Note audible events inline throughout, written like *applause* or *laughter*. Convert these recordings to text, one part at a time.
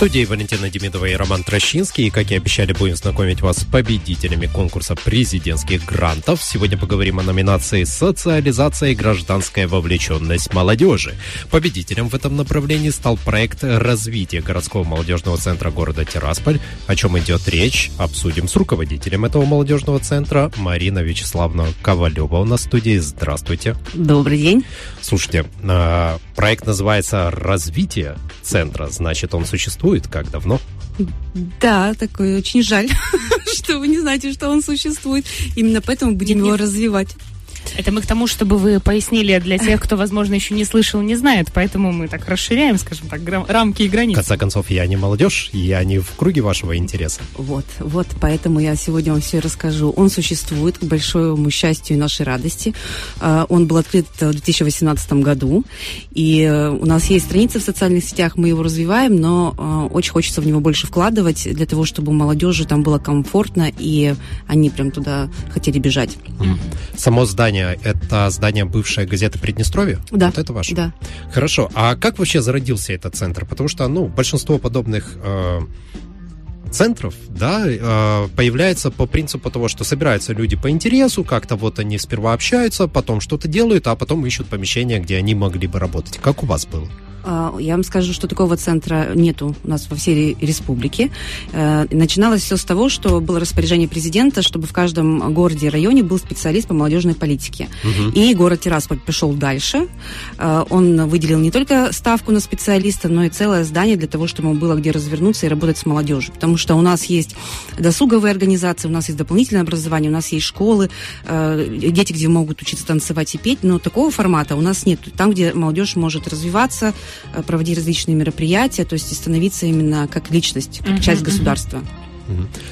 студии Валентина Демидова и Роман Трощинский. И, как и обещали, будем знакомить вас с победителями конкурса президентских грантов. Сегодня поговорим о номинации «Социализация и гражданская вовлеченность молодежи». Победителем в этом направлении стал проект развития городского молодежного центра города Тирасполь. О чем идет речь, обсудим с руководителем этого молодежного центра Марина Вячеславовна Ковалева у нас в студии. Здравствуйте. Добрый день. Слушайте, а, проект называется «Развитие центра». Значит, он существует существует? Как давно? Да, такой очень жаль, *laughs* что вы не знаете, что он существует. Именно поэтому будем его развивать. Это мы к тому, чтобы вы пояснили для тех, кто, возможно, еще не слышал, не знает, поэтому мы так расширяем, скажем так, рамки и границы. В конце концов, я не молодежь, я не в круге вашего интереса. Вот, вот, поэтому я сегодня вам все расскажу. Он существует, к большому счастью и нашей радости. А, он был открыт в 2018 году, и э, у нас есть страницы в социальных сетях, мы его развиваем, но а, очень хочется в него больше вкладывать для того, чтобы молодежи там было комфортно, и они прям туда хотели бежать. Само здание здание – это здание бывшей газеты «Приднестровье»? Да. Вот это ваше? Да. Хорошо. А как вообще зародился этот центр? Потому что, ну, большинство подобных э, центров, да, э, появляется по принципу того, что собираются люди по интересу, как-то вот они сперва общаются, потом что-то делают, а потом ищут помещение, где они могли бы работать. Как у вас было? А, я вам скажу, что такого центра нету у нас во всей республике. Э, начиналось все с того, что было распоряжение президента, чтобы в каждом городе и районе был специалист по молодежной политике. Угу. И город Тирасполь пошел дальше. Э, он выделил не только ставку на специалиста, но и целое здание для того, чтобы ему было где развернуться и работать с молодежью. Потому что у нас есть досуговые организации, у нас есть дополнительное образование, у нас есть школы, э, дети, где могут учиться танцевать и петь, но такого формата у нас нет. Там, где молодежь может развиваться, проводить различные мероприятия, то есть становиться именно как личность, как uh-huh, часть государства.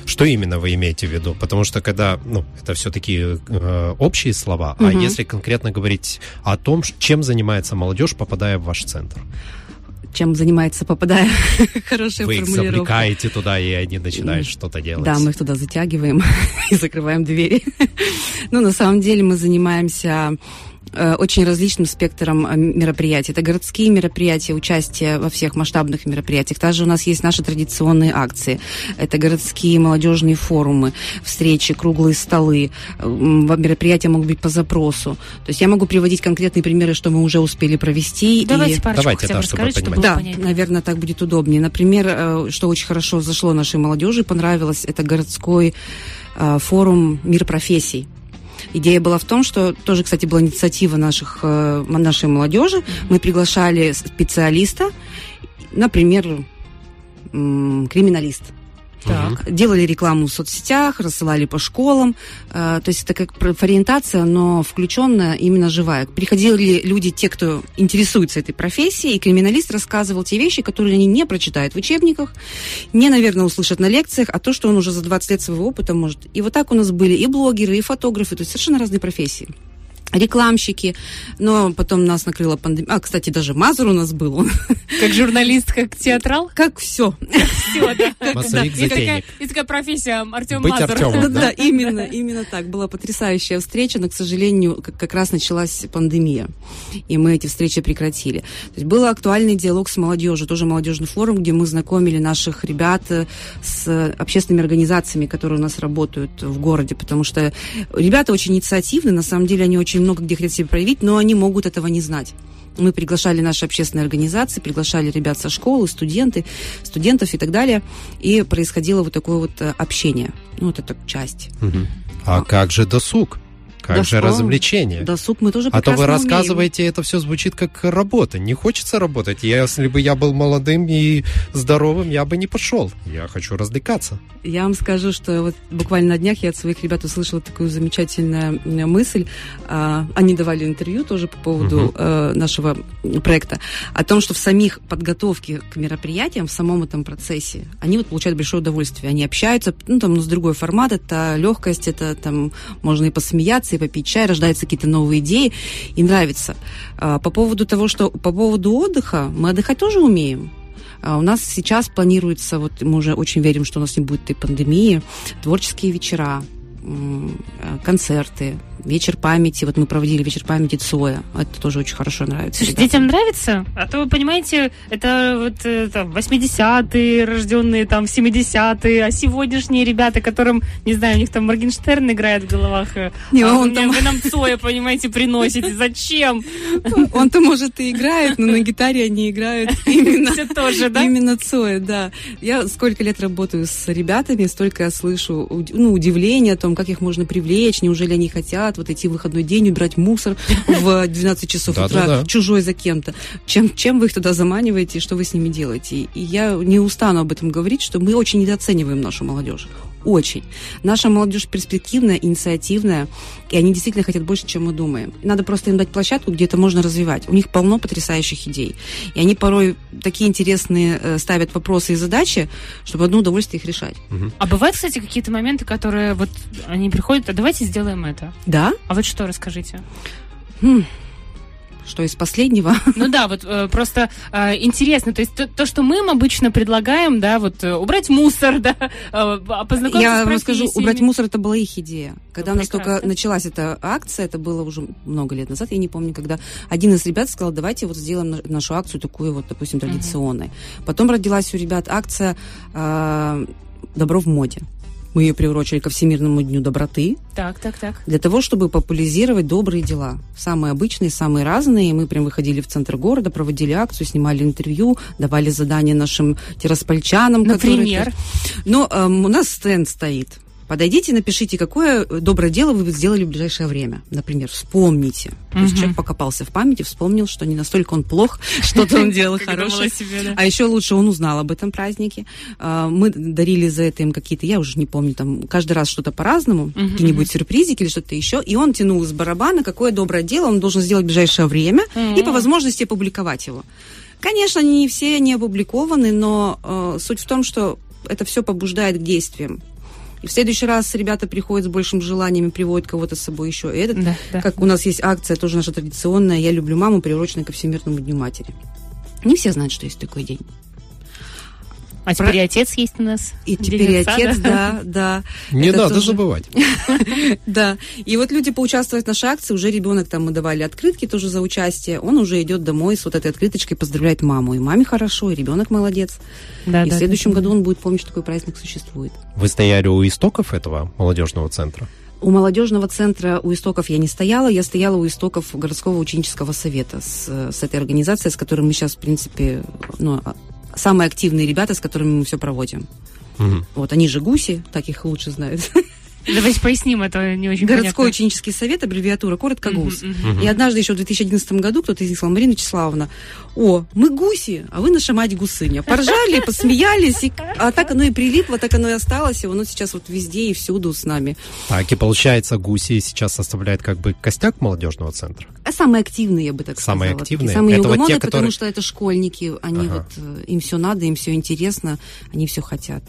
Что именно вы имеете в виду? Потому что когда, ну, это все-таки э, общие слова, угу. а если конкретно говорить о том, чем занимается молодежь, попадая в ваш центр? чем занимается, попадая *laughs* хорошая Вы их завлекаете туда, и они начинают и, что-то делать. Да, мы их туда затягиваем *laughs* и закрываем двери. *laughs* ну, на самом деле мы занимаемся Э, очень различным спектром э, мероприятий. Это городские мероприятия, участие во всех масштабных мероприятиях. Также у нас есть наши традиционные акции. Это городские молодежные форумы, встречи, круглые столы. Мероприятия могут быть по запросу. То есть я могу приводить конкретные примеры, что мы уже успели провести. Давайте и... парочку Давайте, хотя бы да, расскажите, чтобы Да, понять. наверное, так будет удобнее. Например, э, что очень хорошо зашло нашей молодежи, понравилось, это городской форум «Мир профессий». Идея была в том, что тоже, кстати, была инициатива наших, э, нашей молодежи. Мы приглашали специалиста, например, криминалист. Так. Делали рекламу в соцсетях, рассылали по школам. Э, то есть это как профориентация, но включенная, именно живая. Приходили люди, те, кто интересуется этой профессией, и криминалист рассказывал те вещи, которые они не прочитают в учебниках, не, наверное, услышат на лекциях, а то, что он уже за 20 лет своего опыта может. И вот так у нас были и блогеры, и фотографы, то есть совершенно разные профессии рекламщики, но потом нас накрыла пандемия. А, кстати, даже Мазур у нас был. Как журналист, как театрал? Как все. Все, да. *laughs* Массовик затейник. И такая профессия Артем Быть Артемом, да? именно, именно так. Была потрясающая встреча, но, к сожалению, как раз началась пандемия, и мы эти встречи прекратили. То есть был актуальный диалог с молодежью, тоже молодежный форум, где мы знакомили наших ребят с общественными организациями, которые у нас работают в городе, потому что ребята очень инициативны, на самом деле они очень очень много где хотят себя проявить, но они могут этого не знать. Мы приглашали наши общественные организации, приглашали ребят со школы, студенты, студентов и так далее. И происходило вот такое вот э, общение. Ну, вот это часть. Угу. А как же досуг? Как Досуг, же развлечение? Досуг мы тоже А то вы рассказываете, умеем. это все звучит как работа. Не хочется работать. Я, если бы я был молодым и здоровым, я бы не пошел. Я хочу развлекаться. Я вам скажу, что вот буквально на днях я от своих ребят услышала такую замечательную мысль. А, они давали интервью тоже по поводу угу. нашего проекта. О том, что в самих подготовке к мероприятиям, в самом этом процессе, они вот получают большое удовольствие. Они общаются, ну, там, ну, с другой формат. Это легкость, это там можно и посмеяться, и попить чай, рождаются какие-то новые идеи, и нравится. А, по поводу того, что по поводу отдыха, мы отдыхать тоже умеем. А у нас сейчас планируется, вот мы уже очень верим, что у нас не будет этой пандемии, творческие вечера, концерты, вечер памяти. Вот мы проводили вечер памяти Цоя. Это тоже очень хорошо нравится. Слушай, детям нравится? А то, вы понимаете, это вот э, там, 80-е, рожденные там в 70-е, а сегодняшние ребята, которым, не знаю, у них там Моргенштерн играет в головах, э, Не, а он вы, там- вы нам Цоя, понимаете, приносите. Зачем? Он-то, может, и играет, но на гитаре они играют *laughs* именно Все тоже, да? Именно Цоя, да. Я сколько лет работаю с ребятами, столько я слышу ну, удивления о том, как их можно привлечь, неужели они хотят вот идти в выходной день, убирать мусор в *laughs* 12 часов утра, чужой за кем-то. Чем, чем вы их туда заманиваете и что вы с ними делаете? И я не устану об этом говорить, что мы очень недооцениваем нашу молодежь. Очень. Наша молодежь перспективная, инициативная, и они действительно хотят больше, чем мы думаем. Надо просто им дать площадку, где это можно развивать. У них полно потрясающих идей. И они порой такие интересные э, ставят вопросы и задачи, чтобы одно удовольствие их решать. А бывают, кстати, какие-то моменты, которые вот они приходят, а давайте сделаем это. Да? А вот что, расскажите. Хм. Что из последнего? *laughs* Ну да, вот э, просто э, интересно, то есть то, то, что мы им обычно предлагаем, да, вот э, убрать мусор, *laughs* да, э, а познакомиться Я с вам скажу, убрать мусор это была их идея. Когда Ну, у нас только прекрасно. началась эта акция, это было уже много лет назад, я не помню, когда один из ребят сказал, давайте вот сделаем на- нашу акцию такую вот, допустим, традиционной. Потом родилась у ребят акция э, «Добро в моде». Мы ее приурочили ко Всемирному дню доброты, Так, так, так. для того, чтобы популяризировать добрые дела. Самые обычные, самые разные. Мы прям выходили в центр города, проводили акцию, снимали интервью, давали задания нашим тираспольчанам. которые- Например? Ну, эм, у нас стенд стоит. Подойдите, напишите, какое доброе дело вы сделали в ближайшее время. Например, вспомните. То есть человек покопался в памяти, вспомнил, что не настолько он плох, *laughs* что-то он делал хорошее. А еще лучше он узнал об этом празднике. А, Мы дарили за это им какие-то, я уже не помню, там каждый раз что-то по-разному, какие-нибудь сюрпризики или что-то еще. И он тянул из барабана, какое доброе дело он должен сделать в ближайшее время и по возможности опубликовать его. Конечно, не все не опубликованы, но э, суть в том, что это все побуждает к действиям. И в следующий раз ребята приходят с большим желанием и приводят кого-то с собой еще. И этот, Да, да. как у нас есть акция, тоже наша традиционная «Я люблю маму», приуроченная ко Всемирному дню матери. Не все знают, что есть такой день. А теперь и отец есть у нас. И теперь и отца, отец, да, да. Не Это надо тоже- забывать. *laughs* Да. И вот люди поучаствовать в нашей акции, уже ребенок там мы давали открытки тоже за участие, он уже идет домой с вот этой открыточкой, поздравляет маму. И маме хорошо, и ребенок молодец. Да, и да, в следующем году он будет помнить, что такой праздник существует. Вы стояли у истоков этого молодежного центра? У молодежного центра у истоков я не стояла, я стояла у истоков городского ученического совета с, с этой организацией, с которой мы сейчас, в принципе, ну, а- самые активные ребята, с которыми мы все проводим. Мгм. Вот, они же гуси, так их лучше знают. *laughs* Давайте поясним, это не очень Городской понятно. ученический совет, аббревиатура, коротко ГУС. мгм. И однажды еще в 2011 году кто-то из них сказал, Марина Вячеславовна, о, мы гуси, а вы наша мать гусыня. Поржали, *laughs* посмеялись, и- а так оно и прилипло, так оно и осталось, и оно сейчас вот везде и всюду с нами. Так, и получается, гуси сейчас составляют как бы костяк молодежного центра. А самые активные, я бы так Самые сказала. активные? Такие самые Это вот те, неугомонные, которые- потому что это школьники, они Ага. вот, э, им все надо, им все интересно, они все хотят.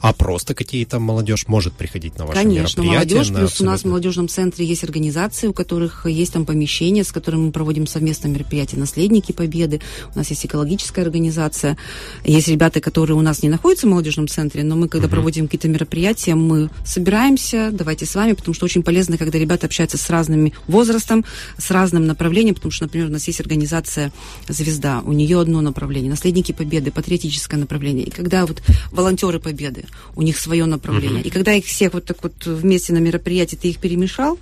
А просто какие-то молодежь может приходить на ваши Конечно, мероприятия? молодежь, плюс у нас в молодежном центре есть организации, у которых есть там помещения, с которыми мы проводим совместное мероприятие «Наследники Победы». У нас есть экологическая организация. Есть ребята, которые у нас не находятся в молодежном центре, но мы, когда проводим какие-то мероприятия, мы собираемся, давайте с вами, потому что очень полезно, когда ребята общаются с разным возрастом, с разным направлением, потому что, например, у нас есть организация «Звезда», у нее одно направление, «Наследники Победы», патриотическое направление. И когда вот волонтеры Победы, у них свое направление. И когда их всех вот так вот вместе на мероприятии ты их перемешал,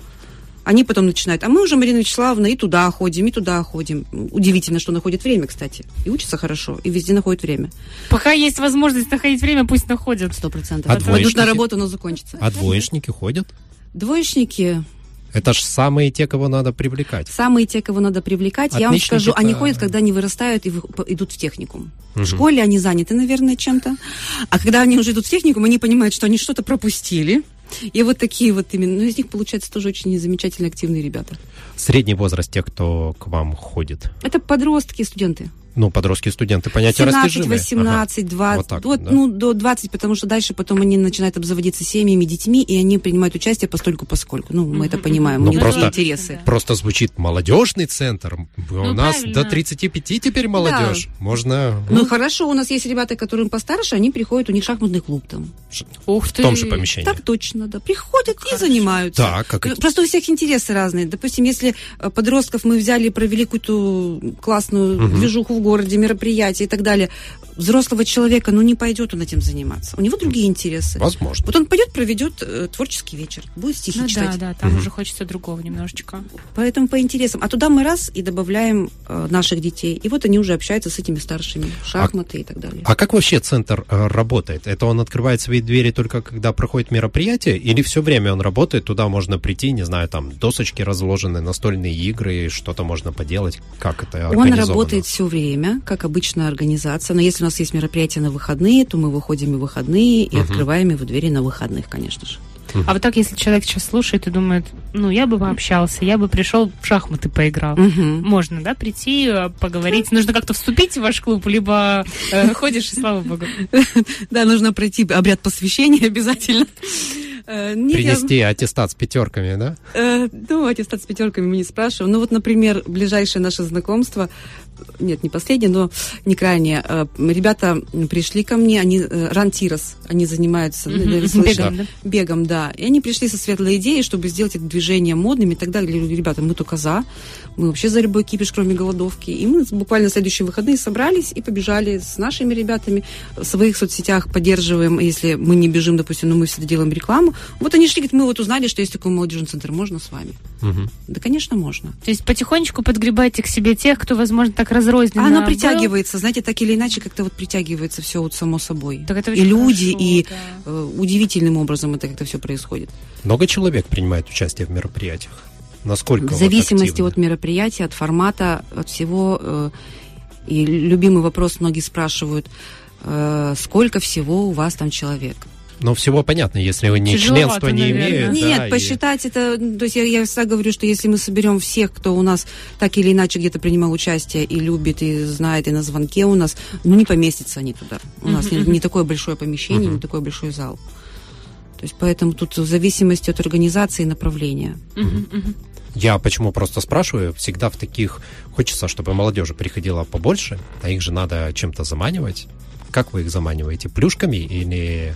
они потом начинают, а мы уже, Марина Вячеславовна, и туда ходим, и туда ходим. Удивительно, что находит время, кстати. И учится хорошо, и везде находит время. Пока есть возможность находить время, пусть находят. Сто процентов. А Пойдут двоечники? на работу, но закончится. А двоечники ходят? Двоечники, Это ж самые те, кого надо привлекать. самые те, кого надо привлекать, я вам Отличники скажу, они это- ходят, когда они вырастают и вы- идут в техникум. Мгм. В школе они заняты, наверное, чем-то. А когда они уже идут в техникум, они понимают, что они что-то пропустили. И вот такие вот именно, ну, из них получается тоже очень замечательно активные ребята. Средний возраст тех, кто к вам ходит. Это подростки, студенты. Ну, подростки, студенты, понятие 17, растяжимые. 18, 20, Вот так вот, да. ну, до 20, потому что дальше потом они начинают обзаводиться семьями, детьми, и они принимают участие постольку поскольку. Ну, мы это понимаем, Ну, у них просто- интересы. Да. Просто звучит молодежный центр. У Ну, нас правильно. до 35 теперь молодежь. Можно Ну, хорошо, у нас есть ребята, которым постарше, они приходят, у них шахматный клуб там. Ух в ты. том же помещении. Так точно, да. Приходят и Хорошо. занимаются. Так, как Ну, Просто у всех интересы разные. Допустим, если э, подростков мы взяли и провели какую-то классную Мгм. движуху в городе, мероприятие и так далее, взрослого человека, ну, не пойдет он этим заниматься. У него другие интересы. возможно. Вот он пойдет, проведет э, творческий вечер, будет стихи Ну да, читать. да, там Мгм. уже хочется другого немножечко. Поэтому по интересам. А туда мы раз и добавляем э, наших детей. И вот они уже общаются с этими старшими. Шахматы и так далее. А как вообще центр э, работает? Это он открывает свои двери только когда проходит мероприятие, или все время он работает, туда можно прийти, не знаю, там досочки разложены, настольные игры, что-то можно поделать? Как это Он работает все время, как обычная организация. Но если у нас есть мероприятие на выходные, то мы выходим и в выходные и Мгм. открываем его двери на выходных, конечно же. А вот так, если человек сейчас слушает и думает, ну, я бы пообщался, я бы пришел в шахматы поиграл. Мгм. Можно, да, прийти, э, поговорить. Нужно как-то вступить в ваш клуб, либо э, *laughs* ходишь, и слава богу. *laughs* Да, нужно пройти обряд посвящения *laughs* обязательно. Э, нет, я- Принести аттестат с пятерками, да? Э, ну, аттестат с пятерками мы не спрашиваем. Ну, вот, например, ближайшее наше знакомство, нет, не последнее, но не крайнее. Э, Ребята пришли ко мне, они э, рантирос, они занимаются слышали. Бегом, да? бегом, да. И они пришли со светлой идеей, чтобы сделать это движение модным и так далее. Я говорю, Ребята, мы только за. Мы вообще за любой кипиш, кроме голодовки. И мы буквально в следующие выходные собрались и побежали с нашими ребятами. В своих соцсетях поддерживаем, если мы не бежим, допустим, но мы всегда делаем рекламу. Вот они шли, говорят, мы вот узнали, что есть такой молодежный центр. Можно с вами? Мгм. Да, конечно, можно. То есть потихонечку подгребайте к себе тех, кто, возможно, так разрозненно А оно был. притягивается, знаете, так или иначе, как-то вот притягивается все вот само собой. Так это и люди, хорошо, и да. э, удивительным образом это как-то все происходит. Много человек принимает участие в мероприятиях? Насколько В вот зависимости активно? от мероприятия, от формата, от всего. э, и любимый вопрос многие спрашивают, э, сколько всего у вас там человек? Ну, всего понятно, если не Тяжеловато, членство не наверное. имеет. Нет, да, и- посчитать это, ну, то есть я, я всегда говорю, что если мы соберем всех, кто у нас так или иначе где-то принимал участие и любит, и знает, и на звонке у нас, ну не поместятся они туда. У нас не, не такое большое помещение, не такой большой зал. То есть поэтому тут в зависимости от организации и направления. Я почему просто спрашиваю, всегда в таких хочется, чтобы молодежи приходила побольше, а их же надо чем-то заманивать. Как вы их заманиваете? Плюшками или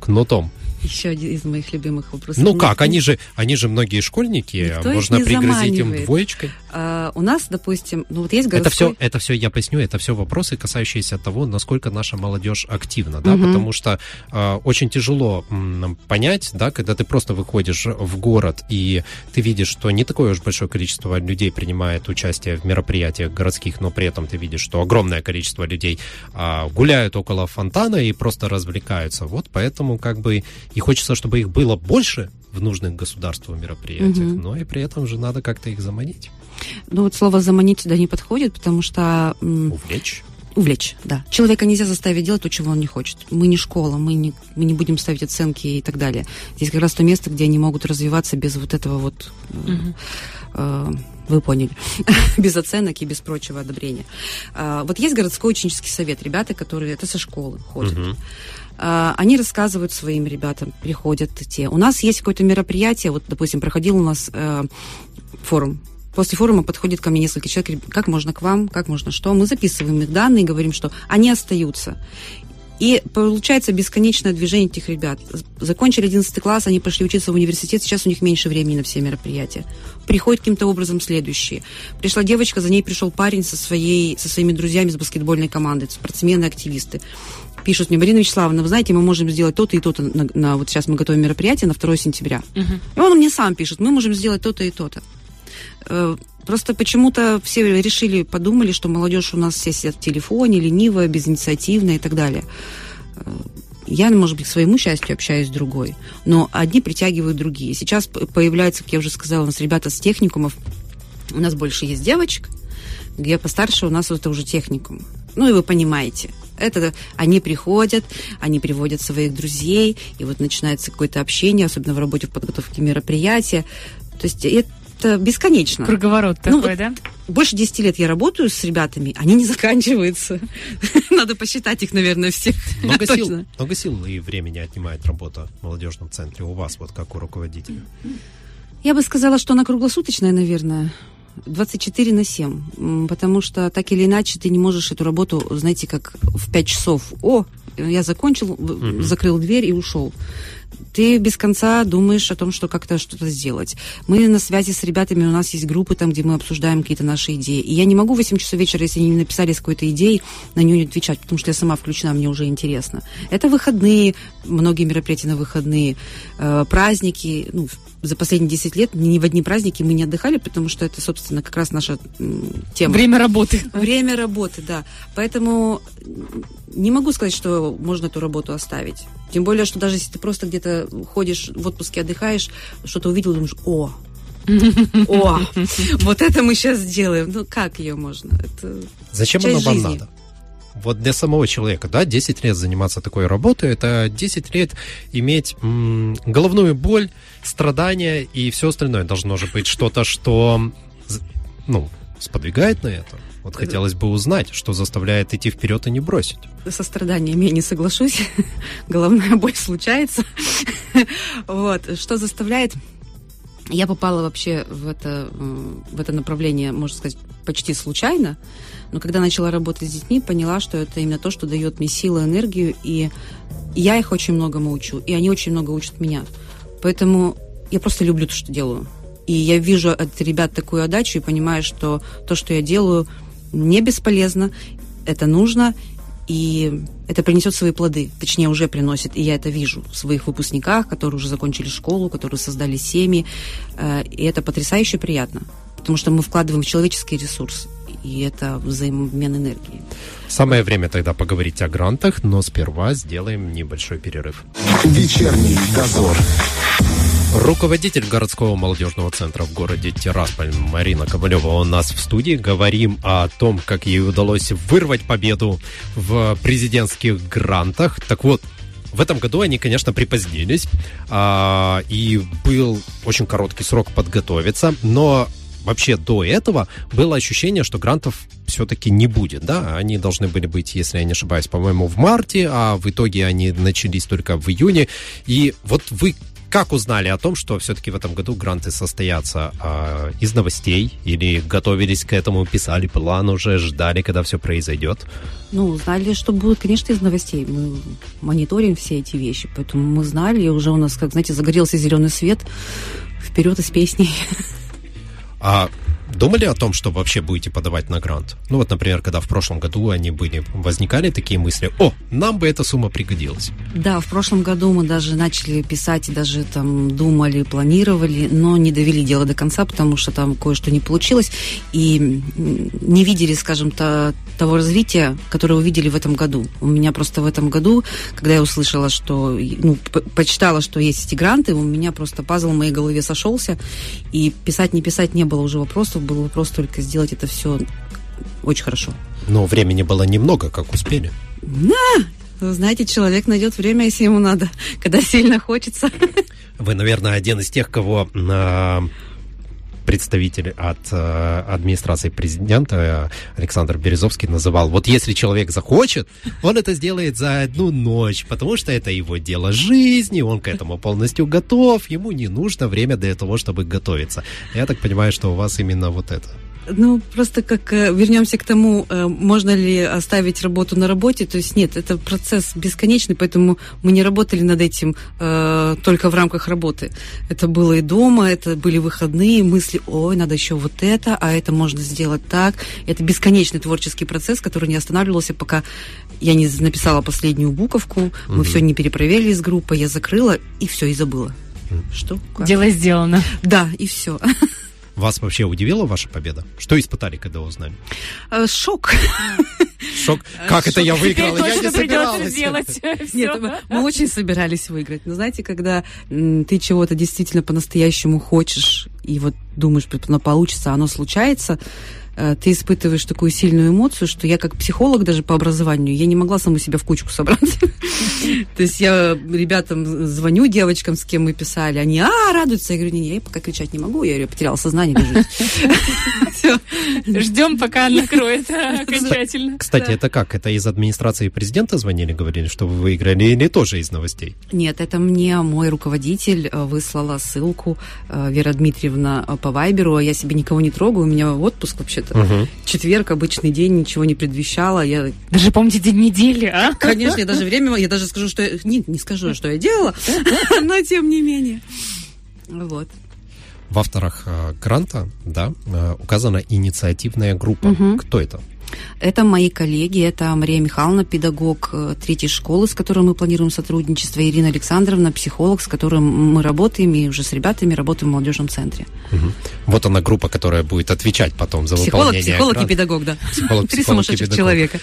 кнутом? Еще один из моих любимых вопросов. Ну как, они же, они же многие школьники, Никто их можно пригрозить им двоечкой. А, у нас, допустим, ну вот есть Это городской... все, это все, я поясню, это все вопросы, касающиеся того, насколько наша молодежь активна, да, Мгм. потому что э, очень тяжело м, понять, да, когда ты просто выходишь в город и ты видишь, что не такое уж большое количество людей принимает участие в мероприятиях городских, но при этом ты видишь, что огромное количество людей а, гуляют около фонтана и просто развлекаются. Вот поэтому как бы и хочется, чтобы их было больше в нужных государству мероприятиях, Мгм. но и при этом же надо как-то их заманить, Ну вот слово «заманить» сюда не подходит, потому что... увлечь. Увлечь, да. Человека нельзя заставить делать то, чего он не хочет. Мы не школа, мы не, мы не будем ставить оценки и так далее. Здесь как раз то место, где они могут развиваться без вот этого вот... э, Мгм. э, вы поняли, *laughs* без оценок и без прочего одобрения. А, вот есть городской ученический совет, ребята, которые это со школы ходят. Мгм. А, они рассказывают своим ребятам, приходят те. У нас есть какое-то мероприятие, вот, допустим, проходил у нас э, форум. После форума подходит ко мне несколько человек, как можно к вам, как можно что. Мы записываем их данные, говорим, что они остаются. И получается бесконечное движение этих ребят. Закончили 11 класс, они пошли учиться в университет, сейчас у них меньше времени на все мероприятия. Приходят каким-то образом следующие. Пришла девочка, за ней пришел парень со, своей, со своими друзьями с баскетбольной команды, спортсмены, активисты. Пишут мне, Марина Вячеславовна, вы знаете, мы можем сделать то-то и то-то. На, на- вот сейчас мы готовим мероприятие на 2 сентября. Мгм. И он мне сам пишет, мы можем сделать то-то и то-то. Э, Просто почему-то все решили, подумали, что молодежь у нас все сидят в телефоне, ленивая, безинициативная и так далее. Э, Я, может быть, к своему счастью общаюсь с другой, но одни притягивают другие. Сейчас появляются, как я уже сказала, у нас ребята с техникумов, у нас больше есть девочек, где постарше у нас это уже техникум. Ну и вы понимаете, это они приходят, они приводят своих друзей, и вот начинается какое-то общение, особенно в работе в подготовке мероприятия. То есть это бесконечно. Круговорот Ну, такой, да? больше 10 лет я работаю с ребятами, они не заканчиваются. *laughs* Надо посчитать их, наверное, всех. Много сил, много сил и времени отнимает работа в молодежном центре у вас, вот как у руководителя. Я бы сказала, что она круглосуточная, наверное. 24 на 7. М, Потому что так или иначе ты не можешь эту работу, знаете, как в 5 часов. О, я закончил, в- закрыл дверь и ушел. Ты без конца думаешь о том, что как-то что-то сделать. Мы на связи с ребятами, у нас есть группы там, где мы обсуждаем какие-то наши идеи. И я не могу в 8 часов вечера, если они не написали с какой-то идеей, на нее не отвечать, потому что я сама включена, мне уже интересно. Это выходные, многие мероприятия на выходные, э, праздники. Ну, за последние 10 лет ни в одни праздники мы не отдыхали, потому что это, собственно, как раз наша тема. Время работы. Время работы, да. Поэтому не могу сказать, что можно эту работу оставить. Тем более, что даже если ты просто где-то ходишь в отпуске, отдыхаешь, что-то увидел, думаешь, о, *laughs* о, вот это мы сейчас сделаем. Ну, как ее можно? Это Зачем часть оно вам жизни. надо? Вот для самого человека, да, 10 лет заниматься такой работой, это 10 лет иметь м, головную боль, страдания и все остальное. Должно же быть что-то, что, ну, сподвигает на это. Вот хотелось бы узнать, что заставляет идти вперед и не бросить. со страданием я не соглашусь. *laughs* Головная боль случается. *laughs* Вот. Что заставляет... Я попала вообще в это, в это направление, можно сказать, почти случайно. Но когда начала работать с детьми, поняла, что это именно то, что дает мне силу, энергию. И я их очень многому учу, и они очень много учат меня. Поэтому я просто люблю то, что делаю. И я вижу от ребят такую отдачу и понимаю, что то, что я делаю, не бесполезно, это нужно, и это принесет свои плоды, точнее уже приносит, и я это вижу в своих выпускниках, которые уже закончили школу, которые создали семьи, Э, и это потрясающе приятно, потому что мы вкладываем в человеческий ресурс, и это взаимообмен энергии. Самое время тогда поговорить о грантах, но сперва сделаем небольшой перерыв. Вечерний дозор. Руководитель городского молодежного центра в городе Тирасполь Марина Ковалева у нас в студии. Говорим о том, как ей удалось вырвать победу в президентских грантах. Так вот, в этом году они, конечно, припозднились, а, и был очень короткий срок подготовиться, но вообще до этого было ощущение, что грантов все-таки не будет, да? Они должны были быть, если я не ошибаюсь, по-моему, в марте, а в итоге они начались только в июне. И вот вы как узнали о том, что все-таки в этом году гранты состоятся а, из новостей или готовились к этому, писали план уже, ждали, когда все произойдет? Ну, знали, что будет, конечно, из новостей. Мы мониторим все эти вещи, поэтому мы знали, и уже у нас, как, знаете, загорелся зеленый свет вперед из песней. *laughs* А думали о том, что вообще будете подавать на грант? Ну вот, например, когда в прошлом году они были, возникали такие мысли, о, нам бы эта сумма пригодилась. Да, в прошлом году мы даже начали писать, даже там думали, планировали, но не довели дело до конца, потому что там кое-что не получилось, и не видели, скажем, то, того развития, которое увидели в этом году. У меня просто в этом году, когда я услышала, что, ну, почитала, что есть эти гранты, у меня просто пазл в моей голове сошелся, и писать, не писать не было уже вопросов, был вопрос только сделать это все очень хорошо. Но времени было немного, как успели. Вы знаете, человек найдет время, если ему надо, *laughs* когда сильно хочется. Вы, наверное, один из тех, кого а, представитель от э, администрации президента э, Александр Березовский называл, вот если человек захочет, он это сделает за одну ночь, потому что это его дело жизни, он к этому полностью готов, ему не нужно время для того, чтобы готовиться. Я так понимаю, что у вас именно вот это. Ну, просто как э, вернемся к тому, э, можно ли оставить работу на работе. То есть нет, это процесс бесконечный, поэтому мы не работали над этим э, только в рамках работы. Это было и дома, это были выходные, мысли, ой, надо еще вот это, а это можно сделать так. Это бесконечный творческий процесс, который не останавливался, пока я не написала последнюю буковку, мы все не перепроверили с группой, я закрыла и все, и забыла. Что? Как? Дело сделано. Да, и все. *laughs* Вас вообще удивила ваша победа? Что испытали, когда узнали? Э, Шок. Шок. Как это я Теперь выиграла? Я не собиралась. сделать. Нет, мы, мы очень собирались выиграть. Но знаете, когда м, ты чего-то действительно по-настоящему хочешь, и вот думаешь, что оно получится, оно случается, э, ты испытываешь такую сильную эмоцию, что я как психолог даже по образованию, я не могла саму себя в кучку собрать. *laughs* *laughs* То есть я ребятам звоню, девочкам, с кем мы писали, они, а, радуются. Я говорю, не, я пока кричать не могу, я потеряла сознание, *laughs* Все. Ждем, пока накроет *laughs* окончательно. Кстати, это как? Это из администрации президента звонили, говорили, что вы выиграли, или тоже из новостей? Нет, это мне мой руководитель э, выслала ссылку э, Вера Дмитриевна э, по Вайберу. а Я себе никого не трогаю, у меня отпуск вообще-то. Угу. Четверг, обычный день, ничего не предвещало. Я Даже помните день недели, а? Конечно, я даже время, я даже скажу, что я, не, не скажу, что я делала, *laughs* но тем не менее. Вот. В авторах э, гранта, да, э, указана инициативная группа. Кто это? Это мои коллеги, это Мария Михайловна, педагог э, третьей школы, с которой мы планируем сотрудничество, Ирина Александровна, психолог, с которым мы работаем, и уже с ребятами работаем в молодежном центре. Мгм. Вот она группа, которая будет отвечать потом за Психолог, выполнение психолог и гранта. педагог, да. Психолог, Три психолог и сумасшедших педагог. человека.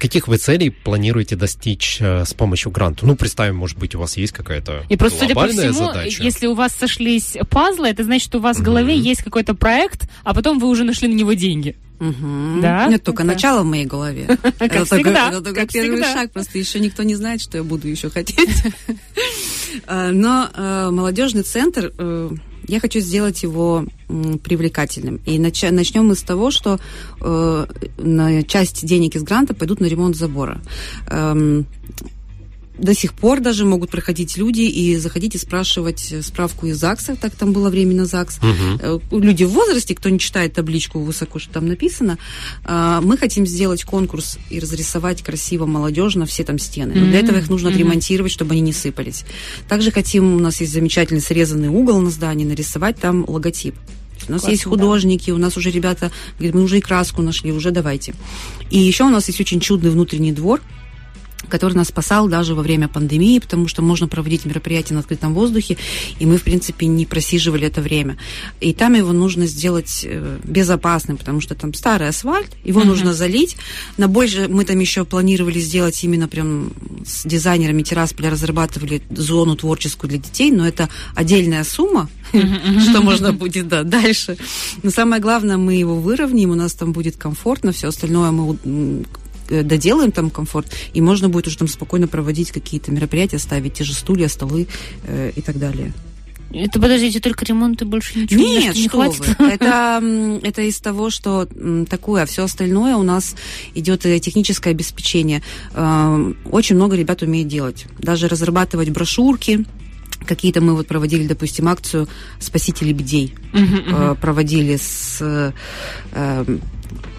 Каких вы целей планируете достичь э, с помощью гранта? Ну, представим, может быть, у вас есть какая-то И просто, судя по всему, задача. если у вас сошлись пазлы, это значит, что у вас в голове есть какой-то проект, а потом вы уже нашли на него деньги. Мгм. Да? Нет, только Да. начало в моей голове. *laughs* Как Это только- всегда, это только как первый всегда. шаг, просто еще никто не знает, что я буду еще хотеть. *laughs* А, Но э, молодежный центр, э, я хочу сделать его привлекательным. И начнем мы с того, что э, часть денег из гранта пойдут на ремонт забора. Эм, до сих пор даже могут проходить люди и заходить и спрашивать э, справку из ЗАГСа, так там было временно ЗАГС. Э, люди в возрасте, кто не читает табличку высоко, что там написано, а, мы хотим сделать конкурс и разрисовать красиво молодежно все там стены. Но для этого их нужно отремонтировать, чтобы они не сыпались. Также хотим, у нас есть замечательный срезанный угол на здании, нарисовать там логотип. У нас Классно, есть да. художники, у нас уже ребята говорят, мы уже и краску нашли, уже давайте. И еще у нас есть очень чудный внутренний двор, который нас спасал даже во время пандемии, потому что можно проводить мероприятия на открытом воздухе, и мы, в принципе, не просиживали это время. И там его нужно сделать э, безопасным, потому что там старый асфальт, его Мгм. нужно залить. На больше мы там еще планировали сделать именно прям с дизайнерами Тирасполя разрабатывали зону творческую для детей, но это отдельная сумма, *laughs* что можно будет да, дальше. Но самое главное, мы его выровняем, у нас там будет комфортно, все остальное мы доделаем там комфорт, и можно будет уже там спокойно проводить какие-то мероприятия, ставить те же стулья, столы э, и так далее. Это, подождите, только ремонт и больше ничего Нет, не что хватит? вы. Это, *laughs* это из того, что такое, а все остальное у нас идет э, техническое обеспечение. Эм, Очень много ребят умеет делать. Даже разрабатывать брошюрки. Какие-то мы вот проводили, допустим, акцию «Спасите лебедей». Мгм, Э, мгм. Проводили с...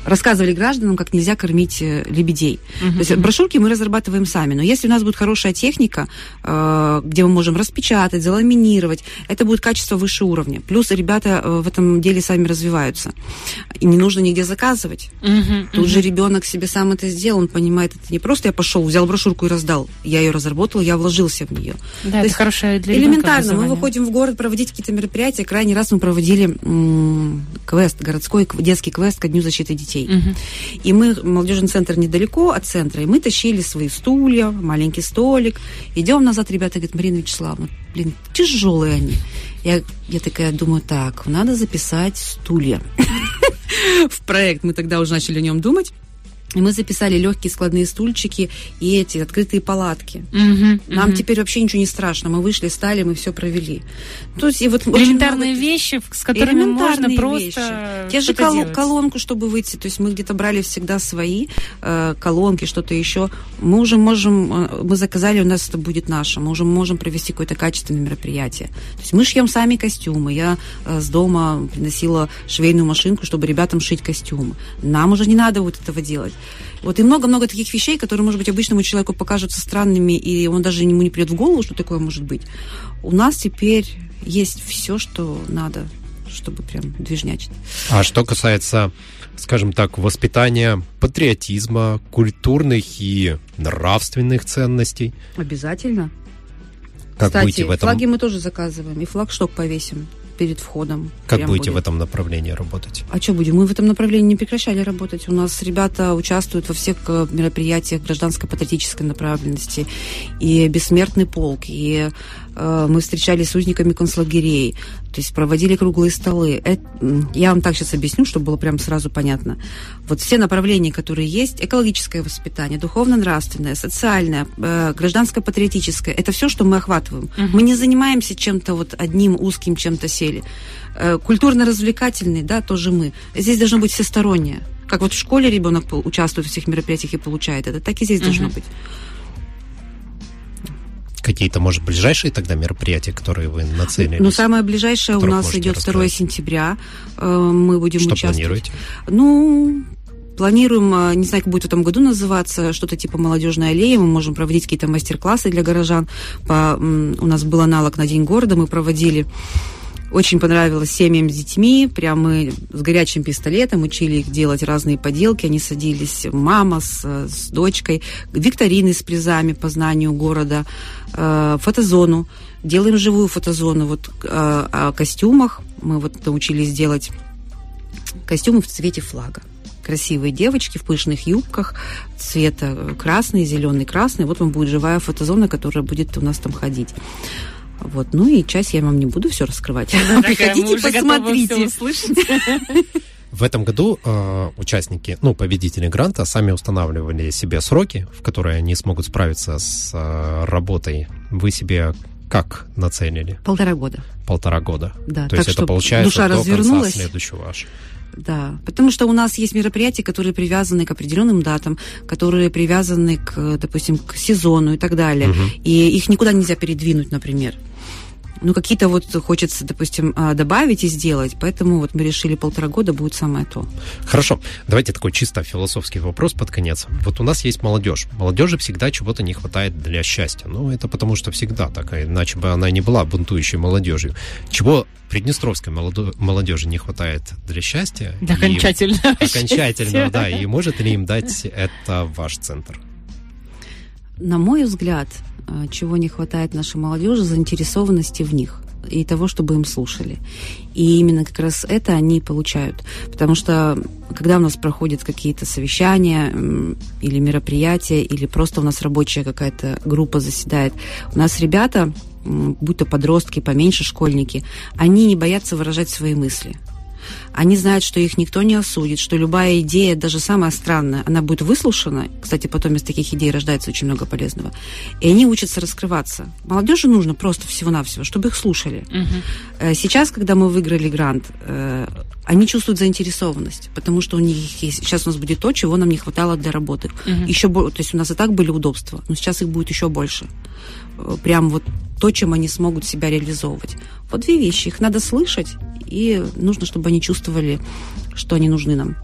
рассказывали гражданам, как нельзя кормить э, лебедей. Мгм, То есть брошюрки мы разрабатываем сами, но если у нас будет хорошая техника, э, где мы можем распечатать, заламинировать, это будет качество выше уровня. Плюс ребята э, в этом деле сами развиваются. И не нужно нигде заказывать. Мгм, Тут мгм. же ребенок себе сам это сделал, он понимает, это не просто я пошел, взял брошюрку и раздал. Я ее разработал, я вложился в нее. Да, То это есть хорошее для Элементарно, мы выходим в город проводить какие-то мероприятия. Крайний раз мы проводили квест, городской детский квест ко Дню защиты детей. Мгм. И мы, молодежный центр недалеко от центра, и мы тащили свои стулья, маленький столик. Идем назад, ребята говорят, Марина Вячеславовна, блин, тяжелые они. Я, я такая думаю, так, надо записать стулья *laughs* в проект. Мы тогда уже начали о нем думать. И мы записали легкие складные стульчики и эти открытые палатки. Мгм, Нам мгм. теперь вообще ничего не страшно. Мы вышли, стали, мы все провели. То есть, и вот Элементарные много- вещи, с которыми можно просто вещи. Те же делать. колонку, чтобы выйти. То есть мы где-то брали всегда свои э, колонки, что-то еще. Мы уже можем, э, мы заказали, у нас это будет наше. Мы уже можем провести какое-то качественное мероприятие. То есть мы шьем сами костюмы. Я э, с дома приносила швейную машинку, чтобы ребятам шить костюмы. Нам уже не надо вот этого делать. Вот и много-много таких вещей, которые, может быть, обычному человеку покажутся странными, и он даже ему не придет в голову, что такое может быть. У нас теперь есть все, что надо, чтобы прям движнячить. А что касается, скажем так, воспитания патриотизма, культурных и нравственных ценностей, Обязательно. как Кстати, быть в этом? флаги мы тоже заказываем, и флагшток повесим перед входом. Как Прям будете будет. в этом направлении работать? А что будем? Мы в этом направлении не прекращали работать. У нас ребята участвуют во всех э, мероприятиях гражданско-патриотической направленности. И «Бессмертный полк», и мы встречались с узниками концлагерей, то есть проводили круглые столы. Эт- м, я вам так сейчас объясню, чтобы было прям сразу понятно. Вот все направления, которые есть, экологическое воспитание, духовно-нравственное, социальное, э, гражданско-патриотическое, это все, что мы охватываем. Мы не занимаемся чем-то вот одним узким чем-то сели. Э, культурно-развлекательный, да, тоже мы. Здесь должно быть всестороннее. Как вот в школе ребенок участвует в всех мероприятиях и получает это, так и здесь должно быть. Какие-то, может, ближайшие тогда мероприятия, которые вы нацелились? Но самое ближайшее у нас идет 2 рассказать? сентября. Э, Мы будем Что участвовать. планируете? Ну, планируем, э, не знаю, как будет в этом году называться, что-то типа молодежной аллеи. Мы можем проводить какие-то мастер-классы для горожан. По, у нас был аналог на День города, мы проводили очень понравилось семьям с детьми. Прям мы с горячим пистолетом учили их делать разные поделки. Они садились, мама с, с дочкой, викторины с призами по знанию города, э, фотозону. Делаем живую фотозону. Вот э, о костюмах мы вот научились делать костюмы в цвете флага. Красивые девочки в пышных юбках, цвета красный, зеленый, красный. Вот вам будет живая фотозона, которая будет у нас там ходить. Вот, ну и часть я вам не буду все раскрывать. Приходите, посмотрите. *laughs* В этом году э, участники, ну, победители гранта сами устанавливали себе сроки, в которые они смогут справиться с э, работой. Вы себе как нацелили? Полтора года, Полтора года. да. То так есть это получается душа до конца развернулась. следующего аж. Да, потому что у нас есть мероприятия, которые привязаны к определенным датам, которые привязаны к, допустим, к сезону и так далее. Мгм. И их никуда нельзя передвинуть, например. Ну, какие-то вот хочется, допустим, а, добавить и сделать, поэтому вот мы решили полтора года будет самое то. Хорошо, давайте такой чисто философский вопрос под конец. Вот у нас есть молодежь. Молодежи всегда чего-то не хватает для счастья. Ну, это потому что всегда так, а иначе бы она не была бунтующей молодежью. Чего приднестровской молодежи не хватает для счастья? Да, И- окончательно. Окончательно, да. И может ли им дать это ваш центр? На мой взгляд, а, чего не хватает нашей молодежи, заинтересованности в них и того, чтобы им слушали. И именно как раз это они получают. Потому что когда у нас проходят какие-то совещания или мероприятия, или просто у нас рабочая какая-то группа заседает, у нас ребята, будь то подростки, поменьше школьники, они не боятся выражать свои мысли. Они знают, что их никто не осудит, что любая идея, даже самая странная, она будет выслушана. Кстати, потом из таких идей рождается очень много полезного. И они учатся раскрываться. Молодежи нужно просто всего-навсего, чтобы их слушали. Э, Сейчас, когда мы выиграли грант, э, они чувствуют заинтересованность, потому что у них есть... Сейчас у нас будет то, чего нам не хватало для работы. Еще бо- То есть у нас и так были удобства, но сейчас их будет еще больше. Э, Прям вот то, чем они смогут себя реализовывать. Вот две вещи. Их надо слышать, и нужно, чтобы они чувствовали, чувствовали что они нужны нам.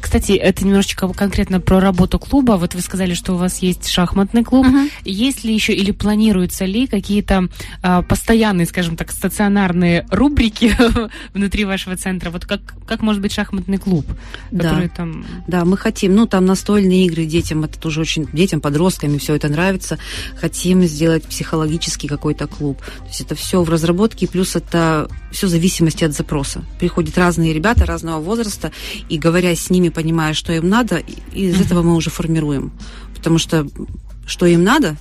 Кстати, это немножечко конкретно про работу клуба. Вот вы сказали, что у вас есть шахматный клуб. Есть ли еще или планируются ли какие-то а, постоянные, скажем так, стационарные рубрики *laughs* внутри вашего центра? Вот как, как может быть шахматный клуб, Да. там... Да, мы хотим, ну, там настольные игры детям, это тоже очень, детям, подросткам, все это нравится. Хотим сделать психологический какой-то клуб. То есть это все в разработке, плюс это все в зависимости от запроса. Приходят разные ребята разного возраста, и говоря с ними, понимая, что им надо, из этого мы уже формируем. Потому что что им надо,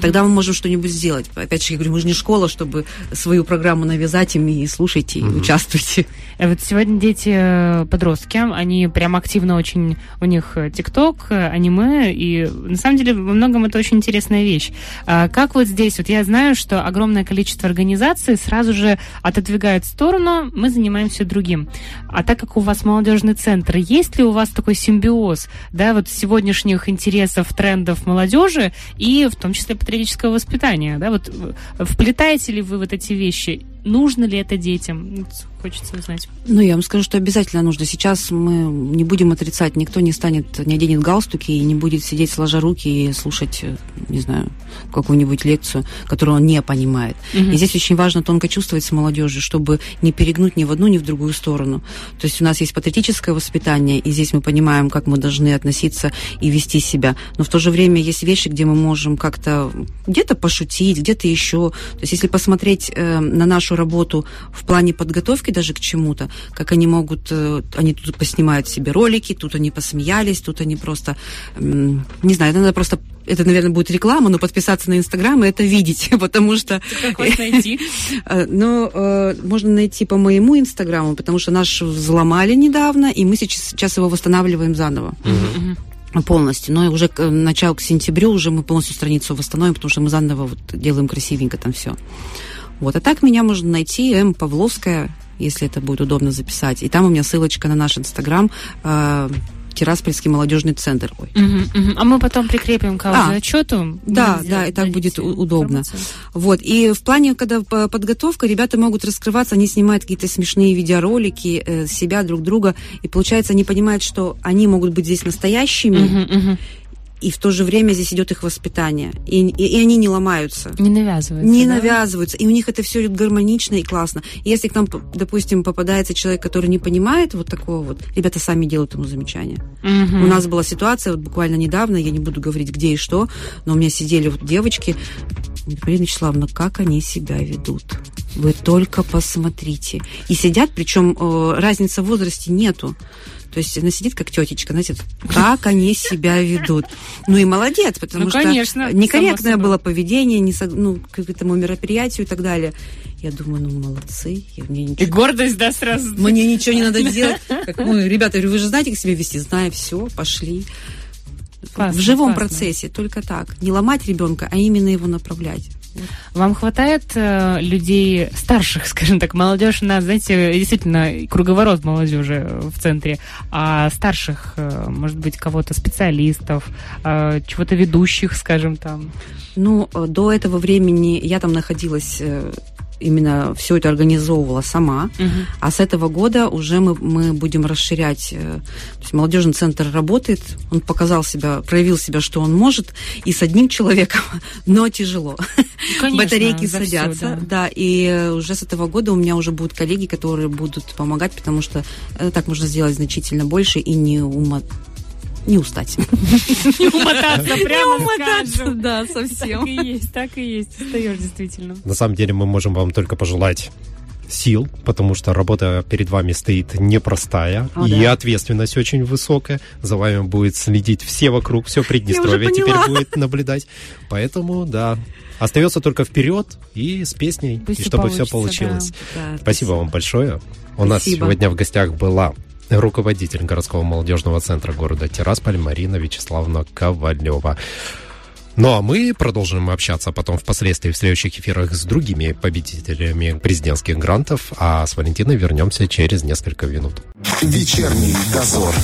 тогда мы можем что-нибудь сделать. Опять же, я говорю, мы же не школа, чтобы свою программу навязать им и слушайте, и участвуйте. Э, Вот сегодня дети, э, подростки, они прям активно очень, у них э, ТикТок, аниме, и на самом деле во многом это очень интересная вещь. А Как вот здесь, вот я знаю, что огромное количество организаций сразу же отодвигают в сторону, мы занимаемся другим. А так как у вас молодежный центр, есть ли у вас такой симбиоз, да, вот сегодняшних интересов, трендов молодежи и в том числе патриотического воспитания, да, вот вплетаете ли вы вот эти вещи? Нужно ли это детям? Вот Хочется узнать. Ну, я вам скажу, что обязательно нужно. Сейчас мы не будем отрицать, никто не станет, не оденет галстуки и не будет сидеть сложа руки и слушать, не знаю, какую-нибудь лекцию, которую он не понимает. И здесь очень важно тонко чувствовать с молодежью, чтобы не перегнуть ни в одну, ни в другую сторону. То есть у нас есть патриотическое воспитание, и здесь мы понимаем, как мы должны относиться и вести себя. Но в то же время есть вещи, где мы можем как-то где-то пошутить, где-то еще. То есть если посмотреть э, на нашу работу в плане подготовки даже к чему-то, как они могут, э, они тут поснимают себе ролики, тут они посмеялись, тут они просто, не знаю, надо просто это, наверное, будет реклама, но подписаться на Инстаграм и это видеть, *laughs* потому что... Как вас найти? *laughs* Э, ну, э, можно найти по моему Инстаграму, потому что наш взломали недавно, и мы сейчас, сейчас его восстанавливаем заново. полностью. Но уже к началу к сентябрю уже мы полностью страницу восстановим, потому что мы заново вот делаем красивенько там все. Вот. А так меня можно найти, М. Павловская, если это будет удобно записать. И там у меня ссылочка на наш Инстаграм. Э, Тираспольский молодежный центр. Ой. Угу, угу. А мы потом прикрепим к. А, да, да, и так будет удобно. Вот. И в плане, когда подготовка, ребята могут раскрываться, они снимают какие-то смешные видеоролики э, себя, друг друга, и получается, они понимают, что они могут быть здесь настоящими, угу, угу и в то же время здесь идет их воспитание. И, и, и они не ломаются. Не навязываются. Не да? навязываются. И у них это все идет гармонично и классно. И если к нам, допустим, попадается человек, который не понимает вот такого вот, ребята сами делают ему замечания. Угу. У нас была ситуация вот буквально недавно, я не буду говорить где и что, но у меня сидели вот девочки, Марина Вячеславовна, как они себя ведут? Вы только посмотрите. И сидят, причем э, разницы в возрасте нету. То есть она сидит как тетечка, знаете, как они себя ведут. Ну и молодец, потому ну, что конечно, некорректное было поведение, не, ну, к этому мероприятию и так далее. Я думаю, ну молодцы. Я, мне ничего... И гордость, да, сразу. Мне ничего не надо делать. Как, ну, ребята, вы же знаете, как себя вести? Знаю, все, пошли. Классно, в живом классно. процессе, только так. Не ломать ребенка, а именно его направлять. Вам хватает э, людей старших, *laughs* скажем так, молодежь, на, знаете, действительно круговорот молодежи в центре, а старших, э, может быть, кого-то специалистов, э, чего-то ведущих, скажем там. Ну, э, до этого времени я там находилась э, именно все это организовывала сама. Угу. А с этого года уже мы, мы будем расширять. Э, то есть молодежный центр работает, он показал себя, проявил себя, что он может, и с одним человеком, *laughs* но тяжело. Конечно, Батарейки садятся. Все, да. да, и уже с этого года у меня уже будут коллеги, которые будут помогать, потому что э, так можно сделать значительно больше и не ума не устать. Не умотаться, прямо Не умотаться, да, совсем. Так и есть, так и есть. Устаешь действительно. На самом деле мы можем вам только пожелать сил, потому что работа перед вами стоит непростая, О, и да. ответственность очень высокая. За вами будет следить все вокруг, все Приднестровье теперь будет наблюдать. Поэтому, да, остается только вперед и с песней, Пусть и чтобы все получилось. Да. Да, спасибо, спасибо вам большое. У спасибо. нас сегодня в гостях была руководитель городского молодежного центра города Тирасполь Марина Вячеславовна Ковалева. Ну а мы продолжим общаться потом впоследствии в следующих эфирах с другими победителями президентских грантов, а с Валентиной вернемся через несколько минут. Вечерний дозор.